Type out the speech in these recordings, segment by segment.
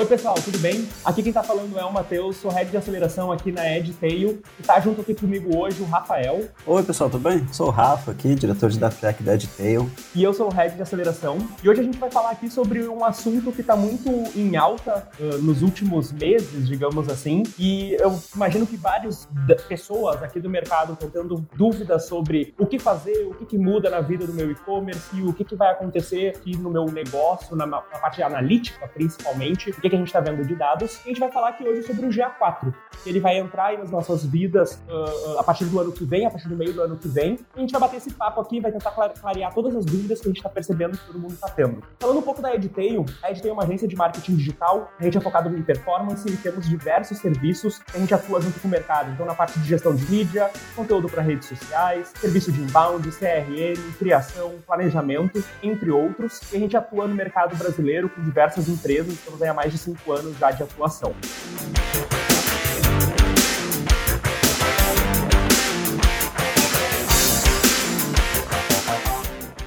Oi pessoal, tudo bem? Aqui quem tá falando é o Matheus, sou head de aceleração aqui na EdTail e tá junto aqui comigo hoje o Rafael. Oi pessoal, tudo bem? Sou o Rafa aqui, diretor de DataTech da EdTail. E eu sou o head de aceleração. E hoje a gente vai falar aqui sobre um assunto que tá muito em alta uh, nos últimos meses, digamos assim. E eu imagino que várias pessoas aqui do mercado estão tendo dúvidas sobre o que fazer, o que, que muda na vida do meu e-commerce, o que, que vai acontecer aqui no meu negócio, na, na parte analítica principalmente que, que a gente está vendo de dados. E a gente vai falar aqui hoje sobre o GA4. Ele vai entrar nas nossas vidas uh, a partir do ano que vem, a partir do meio do ano que vem. E a gente vai bater esse papo aqui, vai tentar clarear todas as dúvidas que a gente está percebendo que todo mundo está tendo. Falando um pouco da EdTail, a EdTail é uma agência de marketing digital, a gente é focado em performance e temos diversos serviços que a gente atua junto com o mercado. Então, na parte de gestão de mídia, conteúdo para redes sociais, serviço de inbound, CRM, criação, planejamento, entre outros. E a gente atua no mercado brasileiro com diversas empresas, estamos aí há mais de cinco anos já de atuação.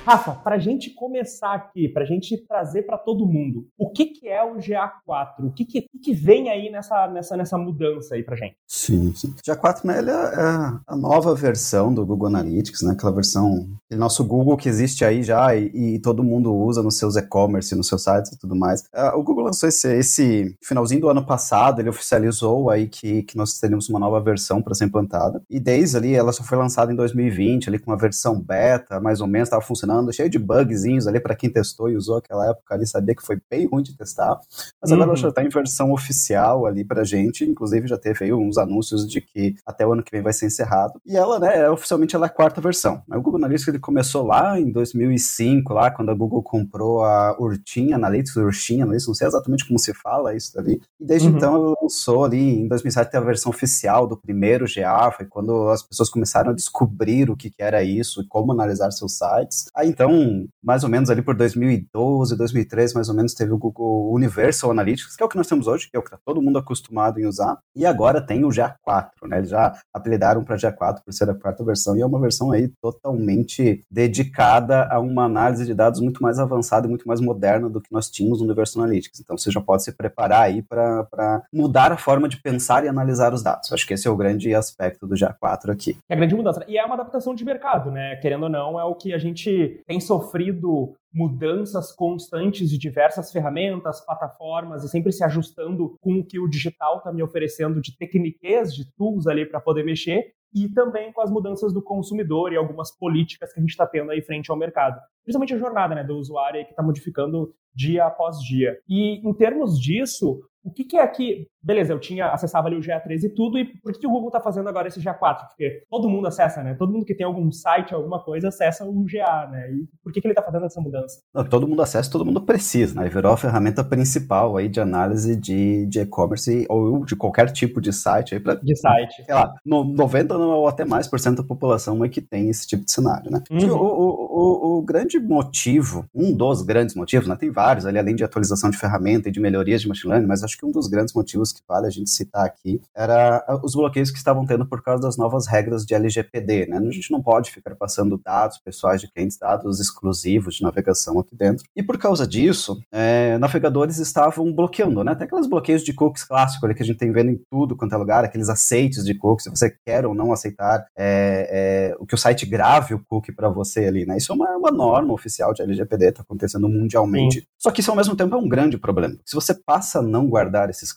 Rafa, para a gente começar aqui, para a gente trazer para todo mundo, o que, que é o GA4? O que, que, que vem aí nessa, nessa, nessa mudança aí para gente? Sim, sim. O GA4 né, é, é a nova versão do Google Analytics, né, aquela versão, nosso Google que existe aí já e, e todo mundo usa nos seus e-commerce, nos seus sites e tudo mais. Uh, o Google lançou esse, esse finalzinho do ano passado, ele oficializou aí que, que nós teríamos uma nova versão para ser implantada. E desde ali, ela só foi lançada em 2020, ali com uma versão beta, mais ou menos, estava funcionando cheio de bugzinhos ali para quem testou e usou aquela época ali, sabia que foi bem ruim de testar. Mas agora uhum. ela já está em versão oficial ali pra gente, inclusive já teve aí uns anúncios de que até o ano que vem vai ser encerrado. E ela, né, é, oficialmente ela é a quarta versão. O Google Analytics ele começou lá em 2005, lá quando a Google comprou a Urchin Analytics, Urchin Analytics, não sei exatamente como se fala isso ali. E desde uhum. então ela lançou ali em 2007 a versão oficial do primeiro GA, foi quando as pessoas começaram a descobrir o que, que era isso e como analisar seus sites. Aí então, mais ou menos ali por 2012, 2013, mais ou menos, teve o Google Universal Analytics, que é o que nós temos hoje, que é o que está todo mundo acostumado em usar. E agora tem o GA4, né? Eles já apelidaram para GA4 por ser a quarta versão, e é uma versão aí totalmente dedicada a uma análise de dados muito mais avançada e muito mais moderna do que nós tínhamos no Universal Analytics. Então, você já pode se preparar aí para mudar a forma de pensar e analisar os dados. Acho que esse é o grande aspecto do GA4 aqui. É a grande mudança. E é uma adaptação de mercado, né? Querendo ou não, é o que a gente tem sofrido mudanças constantes de diversas ferramentas, plataformas e sempre se ajustando com o que o digital está me oferecendo de tecniquez, de tools ali para poder mexer e também com as mudanças do consumidor e algumas políticas que a gente está tendo aí frente ao mercado. Principalmente a jornada né, do usuário que está modificando dia após dia. E em termos disso, o que, que, é que, beleza, eu tinha, acessava ali o GA3 e tudo, e por que, o Google está fazendo agora esse GA4? Porque todo mundo acessa, né? Todo mundo que tem algum site, alguma coisa, acessa o GA, né? E por que, que ele está fazendo essa mudança? Não, todo mundo acessa, todo mundo precisa, né? Virou a ferramenta principal aí de análise de e-commerce ou de qualquer tipo de site aí para De site. Sei lá, no 90 ou até mais por cento da população é que tem esse tipo de cenário, né? Uhum. O, o, o, o, grande motivo, um dos grandes motivos, né? Tem vários ali, além de atualização de ferramenta e de melhorias de machine learning, mas acho que um dos grandes motivos que vale a gente citar aqui era os bloqueios que estavam tendo por causa das novas regras de LGPD, né? A gente não pode ficar passando dados pessoais de clientes, dados exclusivos de navegação aqui dentro. E por causa disso, é, navegadores estavam bloqueando, né? Até aqueles bloqueios de cookies clássicos ali que a gente tem vendo em tudo quanto é lugar, aqueles aceites de cookies, se você quer ou não aceitar é, é, o que o site grave o cookie para você ali, né? Isso é uma, uma norma oficial de LGPD, está acontecendo mundialmente. Sim. Só que isso ao mesmo tempo é um grande problema. Se você passa a não guardar guardar esses,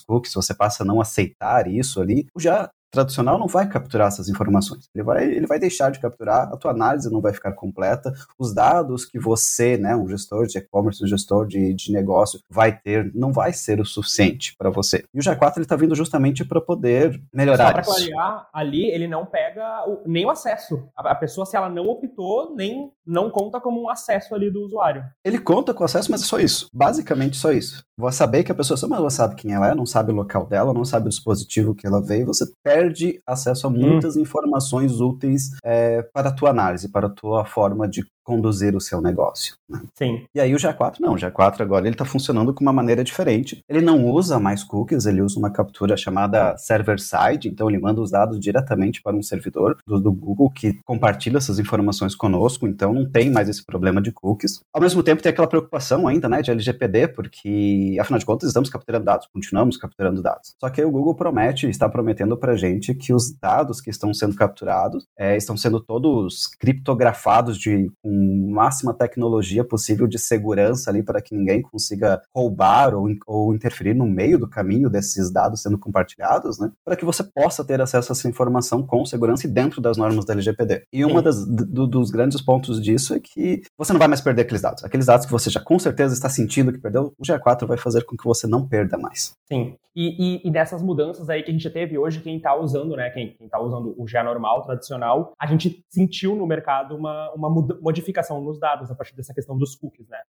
cookies, se você passa a não aceitar isso ali, já tradicional não vai capturar essas informações. Ele vai, ele vai deixar de capturar, a tua análise não vai ficar completa, os dados que você, né, um gestor de e-commerce, um gestor de, de negócio, vai ter, não vai ser o suficiente para você. E o G4 ele está vindo justamente para poder melhorar Só para clarear, ali ele não pega o, nem o acesso. A, a, pessoa, se ela não optou, nem não conta como um acesso ali do usuário. Ele conta com acesso, mas é só isso. Basicamente só isso. Vou saber que a pessoa, mas ela sabe quem ela é, não sabe o local dela, não sabe o dispositivo que ela veio, você perde perde acesso a muitas hum. informações úteis é, para a tua análise, para a tua forma de conduzir o seu negócio. Né? Sim. E aí o GA4 não, o GA4 agora ele está funcionando com uma maneira diferente. Ele não usa mais cookies, ele usa uma captura chamada server-side, então ele manda os dados diretamente para um servidor do, do, Google que compartilha essas informações conosco, então não tem mais esse problema de cookies. Ao mesmo tempo tem aquela preocupação ainda, né, de LGPD, porque afinal de contas estamos capturando dados, continuamos capturando dados. Só que o Google promete, está prometendo para gente que os dados que estão sendo capturados é, estão sendo todos criptografados de com máxima tecnologia possível de segurança ali para que ninguém consiga roubar ou, ou interferir no meio do caminho desses dados sendo compartilhados, né? Para que você possa ter acesso a essa informação com segurança e dentro das normas da LGPD. E um do, dos grandes pontos disso é que você não vai mais perder aqueles dados. Aqueles dados que você já com certeza está sentindo que perdeu, o GA4 vai fazer com que você não perda mais. Sim. E, e, e dessas mudanças aí que a gente teve hoje, quem está usando, né? Quem, está usando o GA normal, tradicional, a gente sentiu no mercado uma, uma modificação nos dados a partir dessa questão dos cookies, né?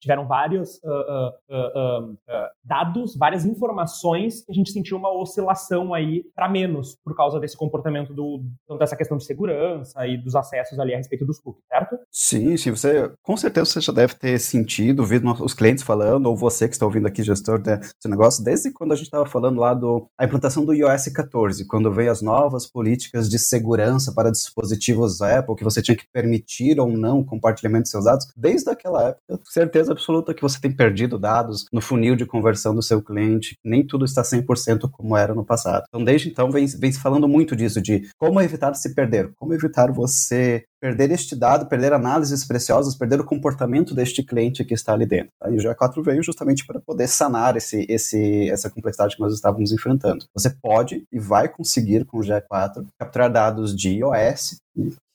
Tiveram vários uh, uh, uh, dados, várias informações que a gente sentiu uma oscilação aí para menos por causa desse comportamento do dessa questão de segurança e dos acessos ali a respeito dos cookies, certo? Sim, sim. Você com certeza você já deve ter sentido, ouvido os clientes falando ou você que está ouvindo aqui gestor desse negócio desde quando a gente estava falando lá do a implantação do iOS 14, quando veio as novas políticas de segurança para dispositivos Apple que você tinha que permitir ou não o compartilhamento de seus dados. Desde aquela época certeza absoluta que você tem perdido dados no funil de conversão do seu cliente, nem tudo está 100% como era no passado. Então, desde então, vem, vem se falando muito disso, de como evitar se perder, como evitar você perder este dado, perder análises preciosas, perder o comportamento deste cliente que está ali dentro. Aí o GA4 veio justamente para poder sanar esse, esse, essa complexidade que nós estávamos enfrentando. Você pode e vai conseguir com o GA4 capturar dados de iOS,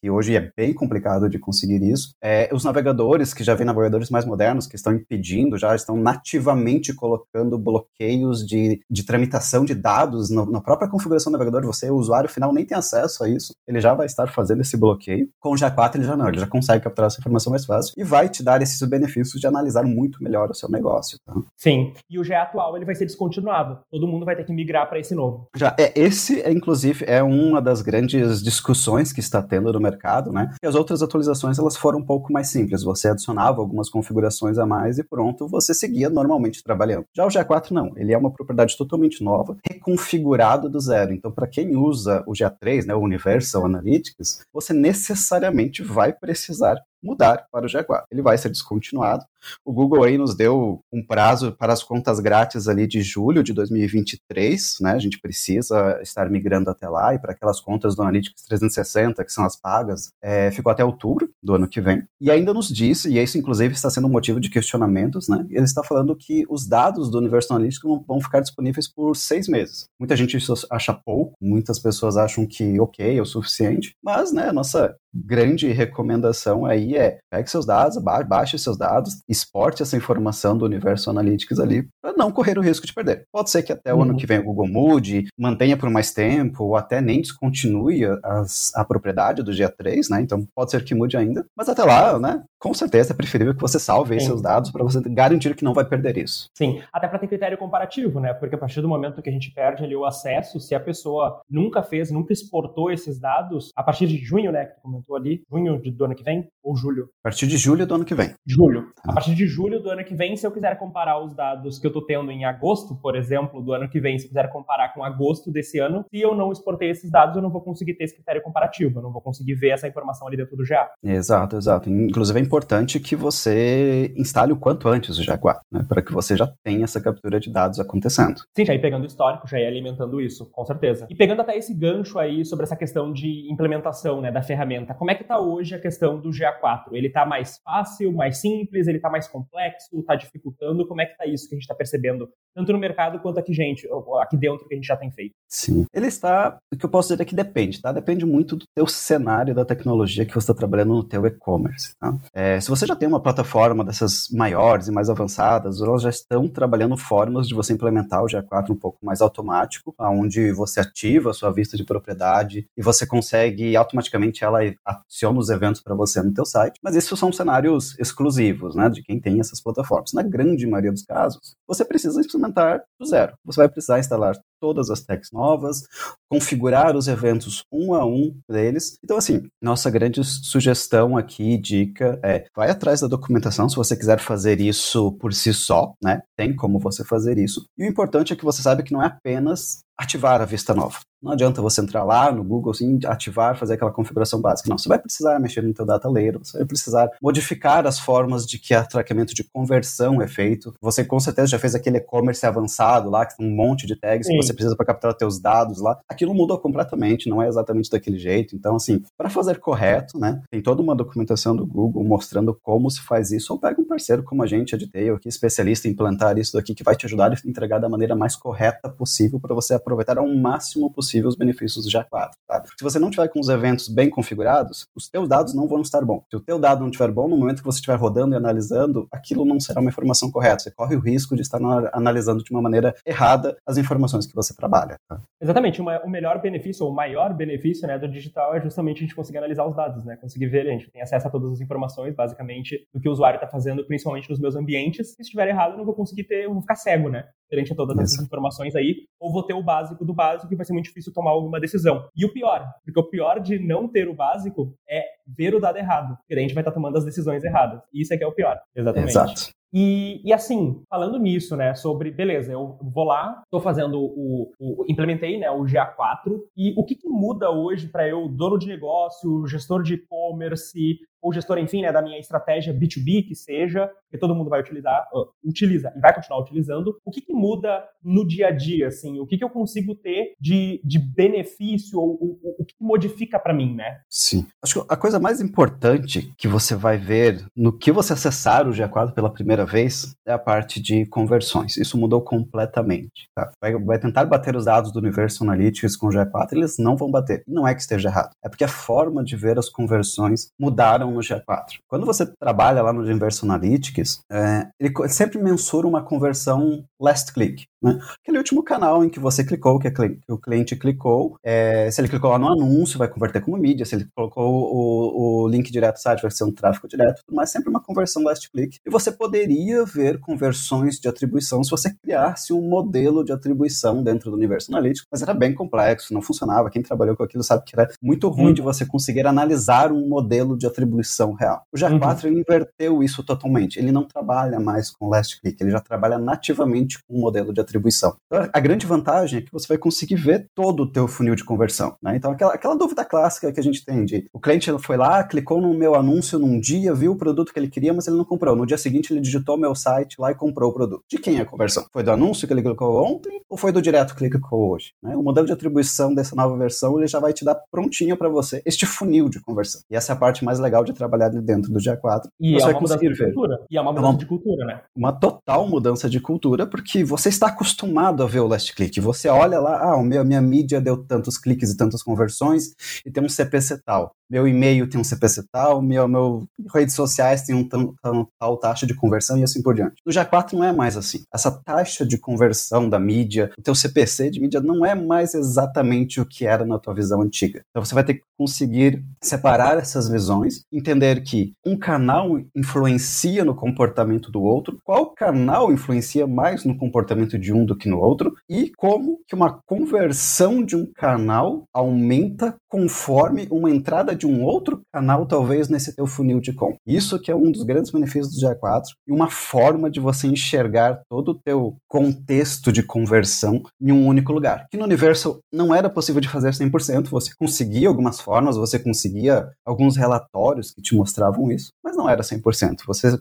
que hoje é bem complicado de conseguir isso. É, os navegadores, que já vêm navegadores mais modernos, que estão impedindo, já estão nativamente colocando bloqueios de, de tramitação de dados no, na própria configuração do navegador. Você, o usuário final, nem tem acesso a isso. Ele já vai estar fazendo esse bloqueio. Com o GA4, ele já não, ele já consegue capturar essa informação mais fácil e vai te dar esses benefícios de analisar muito melhor o seu negócio. Tá? Sim. E o GA atual ele vai ser descontinuado. Todo mundo vai ter que migrar para esse novo. Já, é, esse, é, inclusive, é uma das grandes discussões que está tendo no mercado né? E as outras atualizações elas foram um pouco mais simples. Você adicionava algumas configurações a mais e pronto, você seguia normalmente trabalhando. Já o GA4 não, ele é uma propriedade totalmente nova, reconfigurado do zero. Então, para quem usa o GA3, né, o Universal Analytics, você necessariamente vai precisar mudar para o Jaguar. Ele vai ser descontinuado. O Google aí nos deu um prazo para as contas grátis ali de julho de 2023, né? A gente precisa estar migrando até lá e para aquelas contas do Analytics 360, que são as pagas, é, ficou até outubro do ano que vem. E ainda nos disse, e isso inclusive está sendo um motivo de questionamentos, né? Ele está falando que os dados do Universo Analytics vão ficar disponíveis por seis meses. Muita gente acha pouco, muitas pessoas acham que ok, é o suficiente, mas, né, nossa grande recomendação aí é pegue seus dados, baixe seus dados, exporte essa informação do universo Analytics ali para não correr o risco de perder. Pode ser que até o ano uhum. que vem o Google mude, mantenha por mais tempo ou até nem descontinue as, a propriedade do GA3, né? Então pode ser que mude ainda, mas até lá, né? Com certeza é preferível que você salve seus dados para você garantir que não vai perder isso. Sim, até para ter critério comparativo, né? Porque a partir do momento que a gente perde ali o acesso, se a pessoa nunca fez, nunca exportou esses dados, a partir de junho, né, que comentou ali, junho do ano que vem ou julho? A partir de julho do ano que vem. Julho. A partir de julho do ano que vem, se eu quiser comparar os dados que eu estou tendo em agosto, por exemplo, do ano que vem, se eu quiser comparar com agosto desse ano, se eu não exportei esses dados, eu não vou conseguir ter esse critério comparativo, eu não vou conseguir ver essa informação ali dentro do GA. Exato, exato. Inclusive é importante que você instale o quanto antes o Jaguar, né, para que você já tenha essa captura de dados acontecendo. Sim, já ir pegando o histórico, já ir alimentando isso, com certeza. E pegando até esse gancho aí sobre essa questão de implementação né, da ferramenta, como é que está hoje a questão do GA4? Ele está mais fácil, mais simples, ele está mais complexo, está dificultando? Como é que está isso que a gente está percebendo, tanto no mercado quanto aqui, gente, aqui dentro que a gente já tem feito? Sim. Ele está, o que eu posso dizer é que depende, tá? Depende muito do teu cenário da tecnologia que você está trabalhando no teu e-commerce, tá? É, se você já tem uma plataforma dessas maiores e mais avançadas, elas já estão trabalhando formas de você implementar o GA4 um pouco mais automático, onde você ativa a sua vista de propriedade e você consegue automaticamente ela aciona os eventos para você no teu site, mas esses são cenários exclusivos, né, de quem tem essas plataformas. Na grande maioria dos casos, você precisa implementar do zero. Você vai precisar instalar todas as techs novas, configurar os eventos um a um deles. Então, assim, nossa grande sugestão aqui, dica, é vai atrás da documentação se você quiser fazer isso por si só, né? Tem como você fazer isso. E o importante é que você saiba que não é apenas ativar a vista nova. Não adianta você entrar lá no Google, assim, ativar, fazer aquela configuração básica. Não, você vai precisar mexer no teu data layer, você vai precisar modificar as formas de que o tratamento de conversão é feito. Você com certeza já fez aquele e-commerce avançado lá, que tem um monte de tags Sim. que você precisa para capturar teus dados lá. Aquilo mudou completamente, não é exatamente daquele jeito. Então, assim, para fazer correto, né, tem toda uma documentação do Google mostrando como se faz isso. Ou pega um parceiro como a gente, a Detail, aqui, especialista em implantar isso daqui, que vai te ajudar a entregar da maneira mais correta possível para você aproveitar ao máximo possível os benefícios do GA4. Tá? Se você não tiver com os eventos bem configurados, os teus dados não vão estar bons. Se o teu dado não estiver bom, no momento que você estiver rodando e analisando, aquilo não será uma informação correta. Você corre o risco de estar analisando de uma maneira errada as informações que você trabalha. Tá? Exatamente. Uma, o melhor benefício, ou o maior benefício né, do digital é justamente a gente conseguir analisar os dados, né? conseguir ver, a gente tem acesso a todas as informações, basicamente, do que o usuário está fazendo, principalmente nos meus ambientes. Se estiver errado, eu não vou conseguir ter, eu vou ficar cego, né? Perante a todas essas informações aí, ou vou ter o básico do básico e vai ser muito difícil tomar alguma decisão. E o pior, porque o pior de não ter o básico é ver o dado errado, porque a gente vai estar tomando as decisões erradas. E isso é que é o pior. Exatamente. Exato. E, e, assim, falando nisso, né, sobre, beleza, eu vou lá, estou fazendo o, o, implementei, né, o GA4, e o que, que muda hoje para eu, dono de negócio, gestor de e-commerce, ou gestor, enfim, né, da minha estratégia B2B, que seja, que todo mundo vai utilizar, uh, utiliza e vai continuar utilizando, o que, que muda no dia a dia, assim, o que, que eu consigo ter de, de benefício, ou, ou o que modifica para mim, né? Sim. Acho que a coisa mais importante que você vai ver no que você acessar o GA4 pela primeira vez é a parte de conversões. Isso mudou completamente. Tá? Vai, vai tentar bater os dados do Universo Analytics com o GA4, eles não vão bater. Não é que esteja errado, é porque a forma de ver as conversões mudaram no G4. Quando você trabalha lá no Universo Analytics, é, ele sempre mensura uma conversão last click. Né? Aquele último canal em que você clicou, que, o cliente clicou, é, se ele clicou lá no anúncio, vai converter como mídia, se ele colocou o, o link direto do site, vai ser um tráfego direto, mas sempre uma conversão last click. E você poderia ver conversões de atribuição se você criasse um modelo de atribuição dentro do universo analítico, mas era bem complexo, não funcionava. Quem trabalhou com aquilo sabe que era muito ruim uhum. de você conseguir analisar um modelo de atribuição real. O GA4 uhum. inverteu isso totalmente. Ele não trabalha mais com last click, ele já trabalha nativamente com um modelo de atribuição. Então, a grande vantagem é que você vai conseguir ver todo o teu funil de conversão. Né? Então, aquela, aquela dúvida clássica que a gente tem de o cliente foi lá, clicou no meu anúncio num dia, viu o produto que ele queria, mas ele não comprou. No dia seguinte, ele digitou meu site lá e comprou o produto. De quem é a conversão? Foi do anúncio que ele clicou ontem ou foi do direto que ele clicou hoje? Né? O modelo de atribuição dessa nova versão ele já vai te dar prontinho para você este funil de conversão. E essa é a parte mais legal de trabalhar dentro do GA4. E você é uma mudança de cultura. E é uma mudança é uma, de cultura, né? Uma total mudança de cultura, porque você está acostumado a ver o last click. Você olha lá, ah, a minha mídia deu tantos cliques e tantas conversões e tem um CPC tal meu e-mail tem um CPC tal, meu, meu redes sociais tem um tal, tal taxa de conversão e assim por diante. No GA4 não é mais assim. Essa taxa de conversão da mídia, o teu CPC de mídia não é mais exatamente o que era na tua visão antiga. Então você vai ter que conseguir separar essas visões, entender que um canal influencia no comportamento do outro, qual canal influencia mais no comportamento de um do que no outro e como que uma conversão de um canal aumenta conforme uma entrada de um outro canal, talvez, nesse teu funil de com. Isso que é um dos grandes benefícios do GA4 e uma forma de você enxergar todo o teu contexto de conversão em um único lugar. Que no universo não era possível de fazer 100%, você conseguia algumas formas, você conseguia alguns relatórios que te mostravam isso, mas não era 100%. Você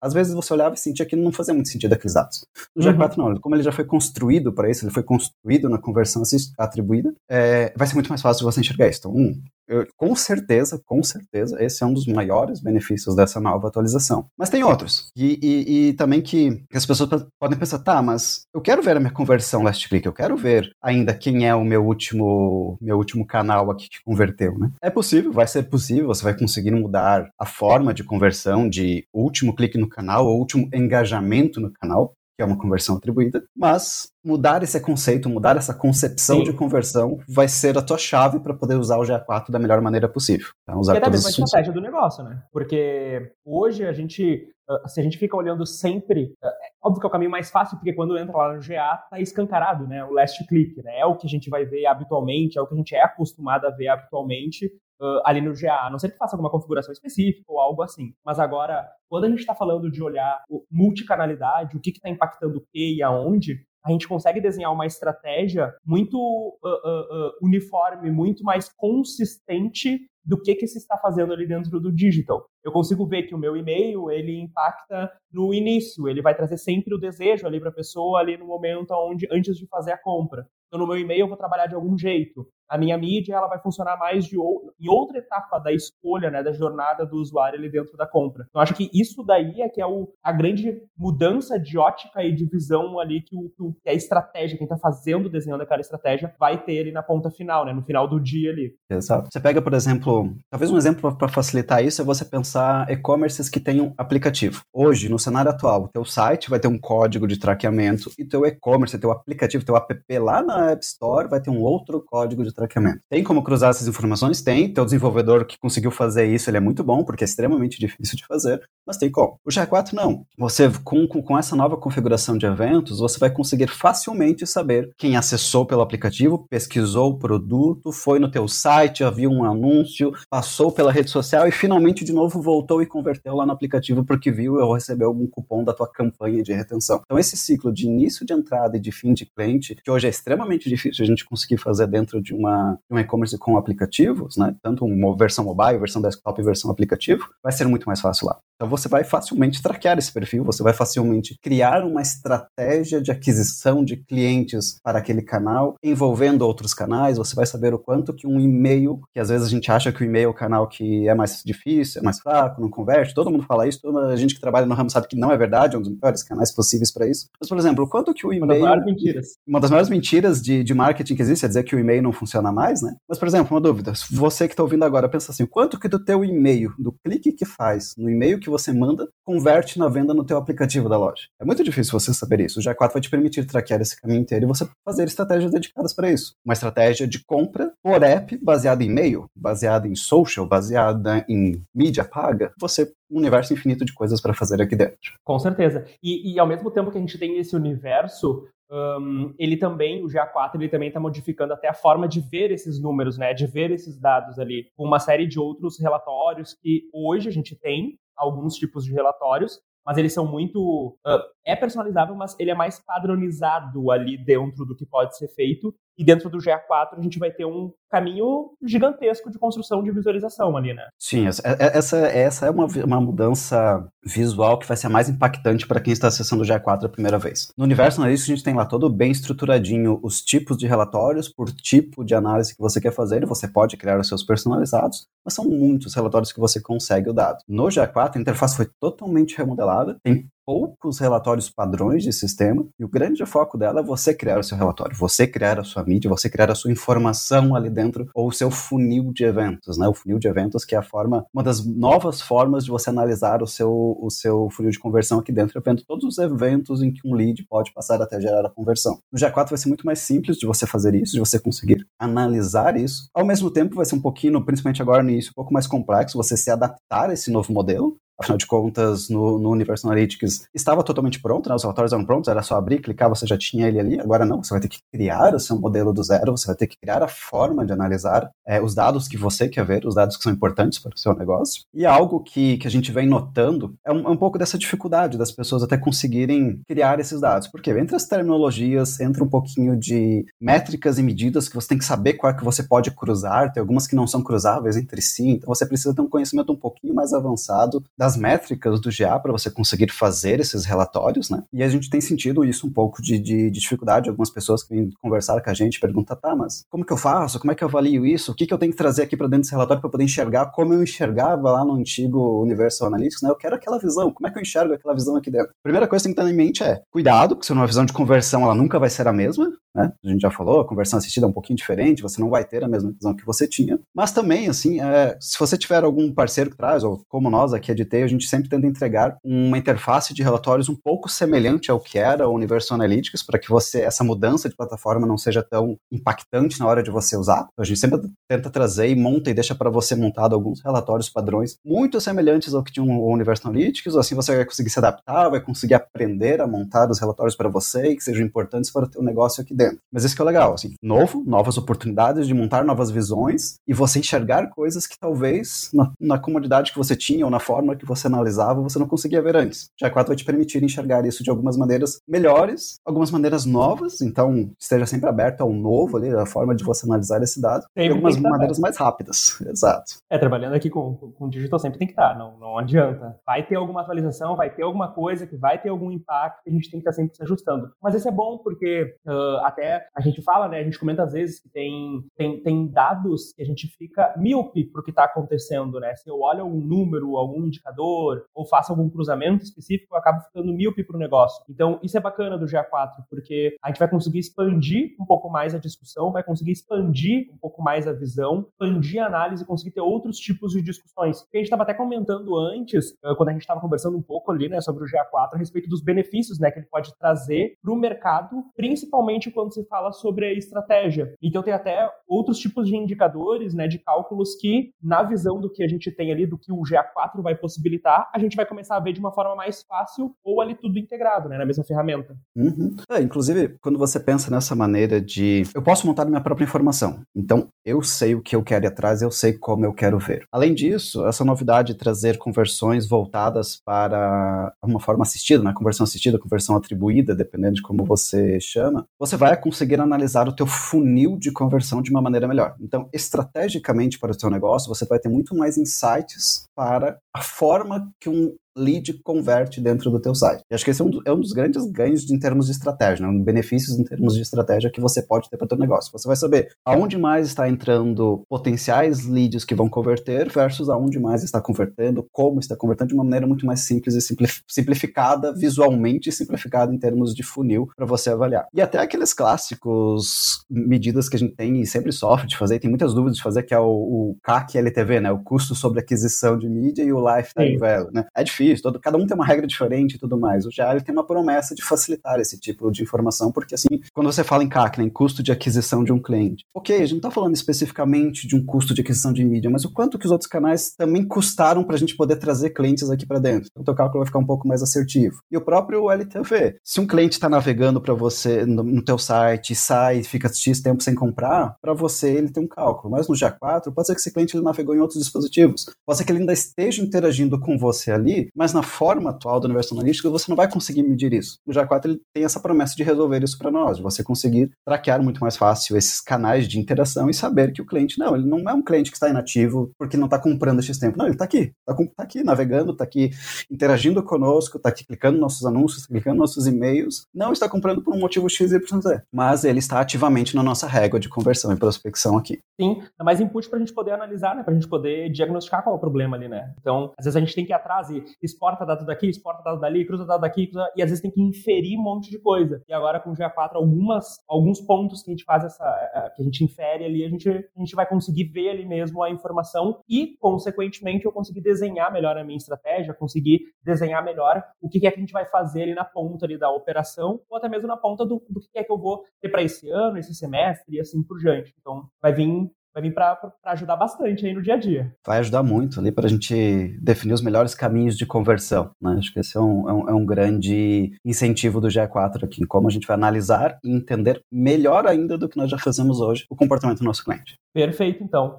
às vezes você olhava e sentia que não fazia muito sentido aqueles dados. No G4 uhum. não, como ele já foi construído para isso, ele foi construído na conversão atribuída, é, vai ser muito mais fácil de você enxergar isso. Então, um, eu, com certeza, com certeza, esse é um dos maiores benefícios dessa nova atualização. Mas tem outros. E, e, e também que, as pessoas podem pensar, tá, mas eu quero ver a minha conversão last click, eu quero ver ainda quem é o meu último, meu último canal aqui que converteu, né? É possível, vai ser possível, você vai conseguir mudar a forma de conversão de último clique no canal ou último engajamento no canal que é uma conversão atribuída, mas mudar esse conceito, mudar essa concepção Sim. de conversão vai ser a tua chave para poder usar o GA4 da melhor maneira possível. Então, usar é também uma estratégia do negócio, né? Porque hoje a gente, ah, se a gente fica olhando sempre, ah, é óbvio que é o caminho mais fácil, porque quando entra lá no GA, tá escancarado, né? O last click, né? É o que a gente vai ver habitualmente, é o que a gente é acostumado a ver habitualmente uh, ali no GA, a não ser que faça alguma configuração específica ou algo assim. Mas agora, quando a gente está falando de olhar multicanalidade, o que está impactando o que e aonde, a gente consegue desenhar uma estratégia muito uh, uh, uniforme, muito mais consistente do que, que se está fazendo ali dentro do digital. Eu consigo ver que o meu e-mail, ele impacta no início, ele vai trazer sempre o desejo ali para a pessoa ali no momento onde antes de fazer a compra. Então, no meu e-mail eu vou trabalhar de algum jeito a minha mídia ela vai funcionar mais de ou, em outra etapa da escolha, né, da jornada do usuário ali dentro da compra. Então acho que isso daí é que é o, a grande mudança de ótica e de visão ali que, o, que a estratégia, quem está fazendo, desenhando aquela estratégia, vai ter ali na ponta final, né, no final do dia ali. Exato. Você pega, por exemplo, talvez um exemplo para facilitar isso é você pensar e-commerces que tenham aplicativo. Hoje, no cenário atual, teu site vai ter um código de traqueamento e teu e-commerce, teu aplicativo, teu app lá na App Store vai ter um outro código de traqueamento. Tem como cruzar essas informações? Tem. Teu desenvolvedor que conseguiu fazer isso, ele é muito bom, porque é extremamente difícil de fazer, mas tem como. O GA4 não. Você, com, com, com essa nova configuração de eventos, você vai conseguir facilmente saber quem acessou pelo aplicativo, pesquisou o produto, foi no teu site, viu um anúncio, passou pela rede social e finalmente de novo voltou e converteu lá no aplicativo porque viu ou recebeu algum cupom da tua campanha de retenção. Então esse ciclo de início de entrada e de fim de cliente, que hoje é extremamente difícil a gente conseguir fazer dentro de uma uma, um e-commerce com aplicativos, né, tanto uma versão mobile, versão desktop e versão aplicativo, vai ser muito mais fácil lá. Então você vai facilmente traquear esse perfil, você vai facilmente criar uma estratégia de aquisição de clientes para aquele canal, envolvendo outros canais, você vai saber o quanto que um e-mail, que às vezes a gente acha que o e-mail é o canal que é mais difícil, é mais fraco, não converte, todo mundo fala isso, toda a gente que trabalha no ramo sabe que não é verdade, é um dos melhores canais possíveis para isso. Mas, por exemplo, o quanto que o e-mail... Uma das maiores mentiras. Uma das maiores mentiras de, de marketing que existe é dizer que o e-mail não funciona mais, né? Mas, por exemplo, uma dúvida, você que está ouvindo agora, pensa assim, quanto que do teu e-mail, do clique que faz no e-mail que que você manda converte na venda no teu aplicativo da loja. É muito difícil você saber isso. O GA4 vai te permitir traquear esse caminho inteiro e você fazer estratégias dedicadas para isso. Uma estratégia de compra por app baseada em e-mail, baseada em social, baseada em mídia paga. Você um universo infinito de coisas para fazer aqui dentro. Com certeza. E, e, ao mesmo tempo que a gente tem esse universo, um, ele também, o GA4, ele também está modificando até a forma de ver esses números, né? De ver esses dados ali. Com uma série de outros relatórios que hoje a gente tem, alguns tipos de relatórios, mas eles são muito. Uh, é personalizável, mas ele é mais padronizado ali dentro do que pode ser feito. E dentro do GA4 a gente vai ter um caminho gigantesco de construção de visualização ali, né? Sim, essa, é, essa, essa é uma, uma mudança visual que vai ser mais impactante para quem está acessando o GA4 a primeira vez. No universo analítico a gente tem lá todo bem estruturadinho os tipos de relatórios por tipo de análise que você quer fazer e você pode criar os seus personalizados, mas são muitos relatórios que você consegue o dado. No GA4 a interface foi totalmente remodelada, tem poucos relatórios padrões de sistema e o grande foco dela é você criar o seu relatório, você criar a sua mídia, você criar a sua informação ali dentro ou o seu funil de eventos, né? O funil de eventos que é a forma, uma das novas formas de você analisar o seu, o seu funil de conversão aqui dentro, vendo todos os eventos em que um lead pode passar até gerar a conversão. No GA4 vai ser muito mais simples de você fazer isso, de você conseguir analisar isso. Ao mesmo tempo vai ser um pouquinho, principalmente agora no início, um pouco mais complexo você se adaptar a esse novo modelo, Afinal de contas, no, no Universo Analytics estava totalmente pronto, né? os relatórios eram prontos, era só abrir, clicar, você já tinha ele ali. Agora não, você vai ter que criar o seu modelo do zero, você vai ter que criar a forma de analisar é, os dados que você quer ver, os dados que são importantes para o seu negócio. E algo que, que a gente vem notando é um, é um pouco dessa dificuldade das pessoas até conseguirem criar esses dados. Porque entre as terminologias, entra um pouquinho de métricas e medidas que você tem que saber qual é que você pode cruzar, tem algumas que não são cruzáveis entre si, então você precisa ter um conhecimento um pouquinho mais avançado da das métricas do GA para você conseguir fazer esses relatórios, né? E a gente tem sentido isso um pouco de, de, de dificuldade. Algumas pessoas que vêm conversar com a gente perguntam, tá, mas como que eu faço? Como é que eu avalio isso? O que, que eu tenho que trazer aqui para dentro desse relatório para poder enxergar como eu enxergava lá no antigo Universal Analytics, né? Eu quero aquela visão. Como é que eu enxergo aquela visão aqui dentro? Primeira coisa que tem que ter em mente é cuidado, porque se uma visão de conversão ela nunca vai ser a mesma. Né? A gente já falou, a conversão assistida é um pouquinho diferente, você não vai ter a mesma visão que você tinha. Mas também, assim, é, se você tiver algum parceiro que traz, ou como nós aqui a DT, a gente sempre tenta entregar uma interface de relatórios um pouco semelhante ao que era o Universo Analytics, para que você, essa mudança de plataforma não seja tão impactante na hora de você usar. Então, a gente sempre tenta trazer e monta e deixa para você montado alguns relatórios padrões muito semelhantes ao que tinha o Universo Analytics, assim você vai conseguir se adaptar, vai conseguir aprender a montar os relatórios para você, que sejam importantes para o teu negócio aqui dentro. Mas isso que é legal, assim, novo, novas oportunidades de montar novas visões e você enxergar coisas que talvez na, na comodidade que você tinha ou na forma que você analisava, você não conseguia ver antes. Já 4 vai te permitir enxergar isso de algumas maneiras melhores, algumas maneiras novas, então esteja sempre aberto ao novo ali, a forma de você analisar esse dado, e algumas maneiras mais rápidas. Exato. É, trabalhando aqui com, com digital sempre tem que estar, não, não adianta. Vai ter alguma atualização, vai ter alguma coisa que vai ter algum impacto, a gente tem que estar sempre se ajustando. Mas isso é bom porque uh, até a gente fala, né, a gente comenta às vezes que tem, tem, tem dados que a gente fica míope pro que está acontecendo, né? Se eu olho algum número, algum indicador, ou faço algum cruzamento específico, eu acabo ficando míope pro negócio. Então, isso é bacana do GA4, porque a gente vai conseguir expandir um pouco mais a discussão, vai conseguir expandir um pouco mais a visão, expandir a análise, conseguir ter outros tipos de discussões. A gente estava até comentando antes, quando a gente estava conversando um pouco ali, né, sobre o GA4, a respeito dos benefícios, né, que ele pode trazer para o mercado, principalmente quando se fala sobre estratégia. Então, tem até outros tipos de indicadores, né, de cálculos que, na visão do que a gente tem ali, do que o GA4 vai possibilitar, a gente vai começar a ver de uma forma mais fácil ou ali tudo integrado, né, na mesma ferramenta. Uhum. É, inclusive, quando você pensa nessa maneira de eu posso montar minha própria informação, então eu sei o que eu quero ir atrás, eu sei como eu quero ver. Além disso, essa novidade de trazer conversões voltadas para uma forma assistida, né, conversão assistida, conversão atribuída, dependendo de como você chama, você vai conseguir analisar o teu funil de conversão de uma maneira melhor. Então, estrategicamente para o seu negócio, você vai ter muito mais insights para a forma que um lead converte dentro do teu site. E acho que esse é um, é um dos grandes ganhos em termos de estratégia, né? benefícios em termos de estratégia que você pode ter para o teu negócio. Você vai saber aonde mais está entrando potenciais leads que vão converter versus aonde mais está convertendo, como está convertendo de uma maneira muito mais simples e simplificada, visualmente simplificada em termos de funil para você avaliar. E até aqueles clássicos medidas que a gente tem e sempre sofre de fazer, tem muitas dúvidas de fazer, que é o, o CAC LTV, né? O custo sobre aquisição de mídia e o lifetime Sim. value, né? É difícil difícil, todo, cada um tem uma regra diferente e tudo mais. O GA tem uma promessa de facilitar esse tipo de informação, porque assim, quando você fala em CAC, né, em custo de aquisição de um cliente, ok, a gente não está falando especificamente de um custo de aquisição de mídia, mas o quanto que os outros canais também custaram para a gente poder trazer clientes aqui para dentro. Então, o teu cálculo vai ficar um pouco mais assertivo. E o próprio LTV, se um cliente está navegando para você no, no teu site, sai, fica X tempo sem comprar, para você ele tem um cálculo. Mas no GA4, pode ser que esse cliente ele navegou em outros dispositivos. Pode ser que ele ainda esteja interagindo com você ali, mas na forma atual do universo analítico você não vai conseguir medir isso. O GA4 ele tem essa promessa de resolver isso para nós, de você conseguir traquear muito mais fácil esses canais de interação e saber que o cliente, não, ele não é um cliente que está inativo porque não está comprando X tempo. Não, ele está aqui, está tá aqui navegando, está aqui interagindo conosco, está aqui clicando nos nossos anúncios, tá clicando nos nossos e-mails, não está comprando por um motivo X, Y, Z, mas ele está ativamente na nossa régua de conversão e prospecção aqui. Sim, é mais input para a gente poder analisar, né, para a gente poder diagnosticar qual é o problema ali, né. Então, às vezes a gente tem que ir atrás e exporta dado daqui, exporta dado dali, cruza dado daqui, cruza, e às vezes tem que inferir um monte de coisa. E agora com o GA4, algumas, alguns pontos que a gente faz essa, eh, que a gente infere ali, a gente, a gente vai conseguir ver ali mesmo a informação e, consequentemente, eu conseguir desenhar melhor a minha estratégia, conseguir desenhar melhor o que é que a gente vai fazer ali na ponta ali da operação, ou até mesmo na ponta do, do que é que eu vou ter para esse ano, esse semestre e assim por diante. Então, vai vir vai vir para ajudar bastante aí no dia a dia. Vai ajudar muito ali para a gente definir os melhores caminhos de conversão. Né? Acho que esse é um, é um, é um grande incentivo do GE4 aqui, em como a gente vai analisar e entender melhor ainda do que nós já fazemos hoje o comportamento do nosso cliente. Perfeito, então.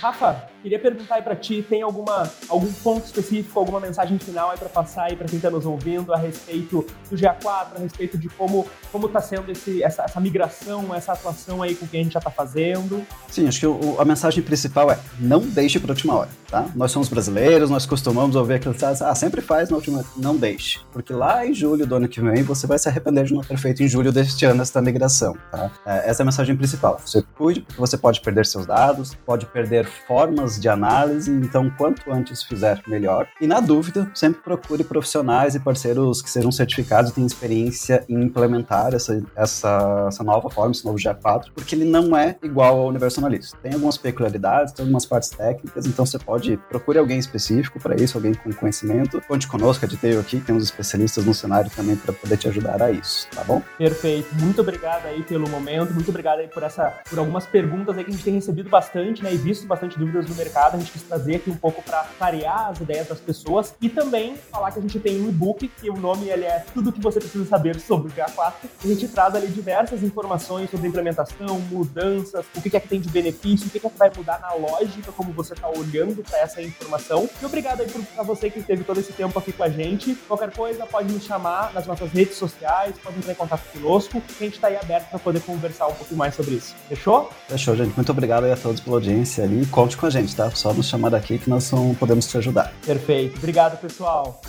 Rafa, queria perguntar aí para ti, tem alguma algum ponto específico, alguma mensagem final aí para passar aí para quem está nos ouvindo a respeito do GA4, a respeito de como como está sendo esse, essa, essa, migração, essa atuação aí com quem a gente já está fazendo? Sim, acho que o, a mensagem principal é não deixe para última hora, tá? Nós somos brasileiros, nós costumamos ouvir aquilo ah, sempre faz na última, não deixe, porque lá em julho do ano que vem você vai se arrepender de não ter feito em julho deste ano essa migração, tá? É, essa é a mensagem principal. Você cuide, porque você pode perder seus dados, pode perder formas de análise, então quanto antes fizer, melhor. E na dúvida, sempre procure profissionais e parceiros que sejam certificados e tenham experiência em implementar essa, essa, essa nova forma, esse novo GA4, porque ele não é igual ao universo analista. Tem algumas peculiaridades, tem algumas partes técnicas, então você pode procure alguém específico para isso, alguém com conhecimento. Conte conosco, a Detail aqui, temos especialistas no cenário também para poder te ajudar a isso, tá bom? Perfeito. Muito obrigado aí pelo momento, muito obrigado aí por essa, por algumas perguntas aí que a gente tem recebido bastante, né, e visto bastante dúvidas no. A gente quis trazer aqui um pouco para clarear as ideias das pessoas e também falar que a gente tem um e-book que o nome ele é tudo o que você precisa saber sobre o GA4. A gente traz ali diversas informações sobre implementação, mudanças, o que é que tem de benefício, o que é que vai mudar na lógica como você está olhando para essa informação. E obrigado aí para você que esteve todo esse tempo aqui com a gente. Qualquer coisa pode nos chamar nas nossas redes sociais, pode entrar em contato conosco, que a gente está aí aberto para poder conversar um pouco mais sobre isso. Fechou? Fechou, gente. Muito obrigado aí a todos pela audiência ali. Conte com a gente, tá? Só nos chamar daqui que nós podemos te ajudar. Perfeito. Obrigado, pessoal.